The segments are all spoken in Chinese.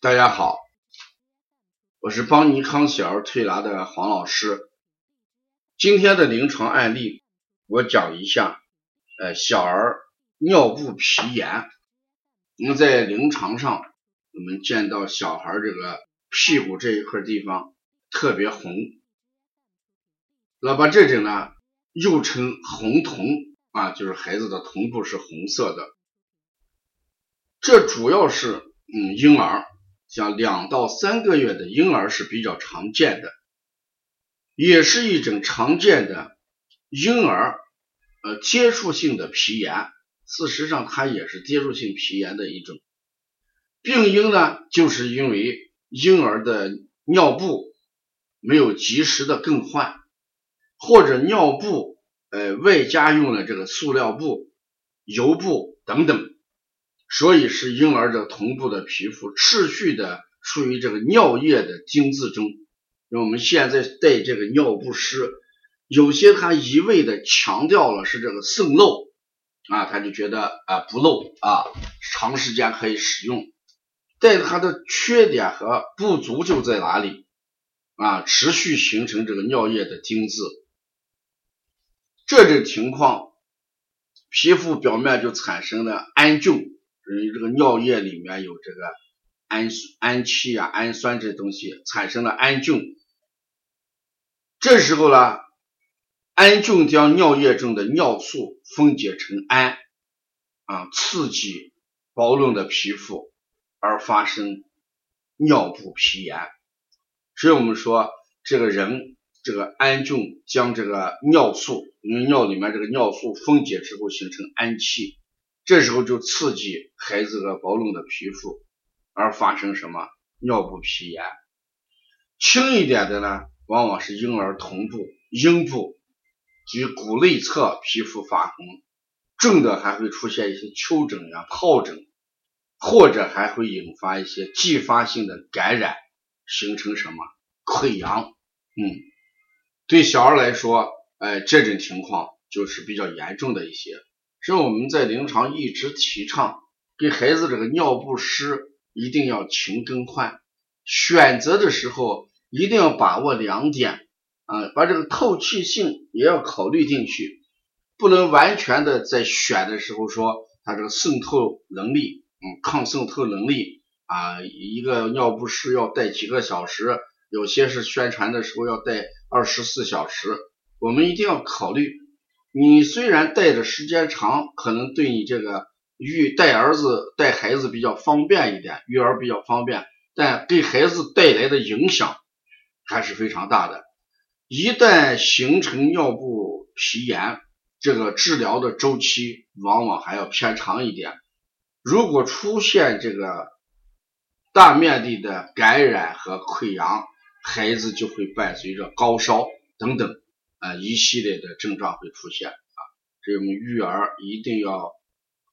大家好，我是邦尼康小儿推拿的黄老师。今天的临床案例，我讲一下，呃，小儿尿布皮炎。我们在临床上，我们见到小孩这个屁股这一块地方特别红，那么这种呢，又称红瞳啊，就是孩子的瞳部是红色的。这主要是，嗯，婴儿。像两到三个月的婴儿是比较常见的，也是一种常见的婴儿呃接触性的皮炎。事实上，它也是接触性皮炎的一种病因呢，就是因为婴儿的尿布没有及时的更换，或者尿布呃外加用了这个塑料布、油布等等。所以是婴儿的臀部的皮肤持续的处于这个尿液的精渍中。那我们现在带这个尿不湿，有些他一味的强调了是这个渗漏啊，他就觉得啊不漏啊，长时间可以使用。但它的缺点和不足就在哪里啊？持续形成这个尿液的精渍，这种情况，皮肤表面就产生了氨菌。因为这个尿液里面有这个氨氨气啊、氨酸这东西，产生了氨菌。这时候呢，氨菌将尿液中的尿素分解成氨，啊，刺激薄润的皮肤，而发生尿布皮炎。所以我们说，这个人这个氨菌将这个尿素，因为尿里面这个尿素分解之后形成氨气。这时候就刺激孩子的薄润的皮肤，而发生什么尿布皮炎。轻一点的呢，往往是婴儿臀部、阴部及骨内侧皮肤发红，重的还会出现一些丘疹呀、疱疹，或者还会引发一些继发性的感染，形成什么溃疡。嗯，对小孩来说，哎，这种情况就是比较严重的一些。是我们在临床一直提倡，给孩子这个尿不湿一定要勤更换，选择的时候一定要把握两点啊，把这个透气性也要考虑进去，不能完全的在选的时候说它这个渗透能力，嗯，抗渗透能力啊，一个尿不湿要带几个小时，有些是宣传的时候要带二十四小时，我们一定要考虑。你虽然带的时间长，可能对你这个育带儿子带孩子比较方便一点，育儿比较方便，但对孩子带来的影响还是非常大的。一旦形成尿布皮炎，这个治疗的周期往往还要偏长一点。如果出现这个大面积的感染和溃疡，孩子就会伴随着高烧等等。啊，一系列的症状会出现啊，所以我们育儿一定要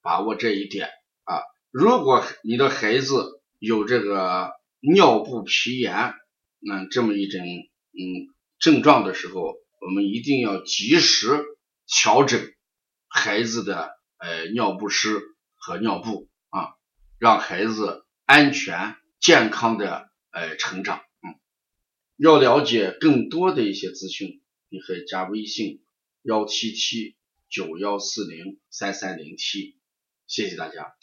把握这一点啊。如果你的孩子有这个尿布皮炎，那这么一种嗯症状的时候，我们一定要及时调整孩子的呃尿不湿和尿布啊，让孩子安全健康的呃成长。嗯，要了解更多的一些资讯。你可以加微信幺七七九幺四零三三零七，谢谢大家。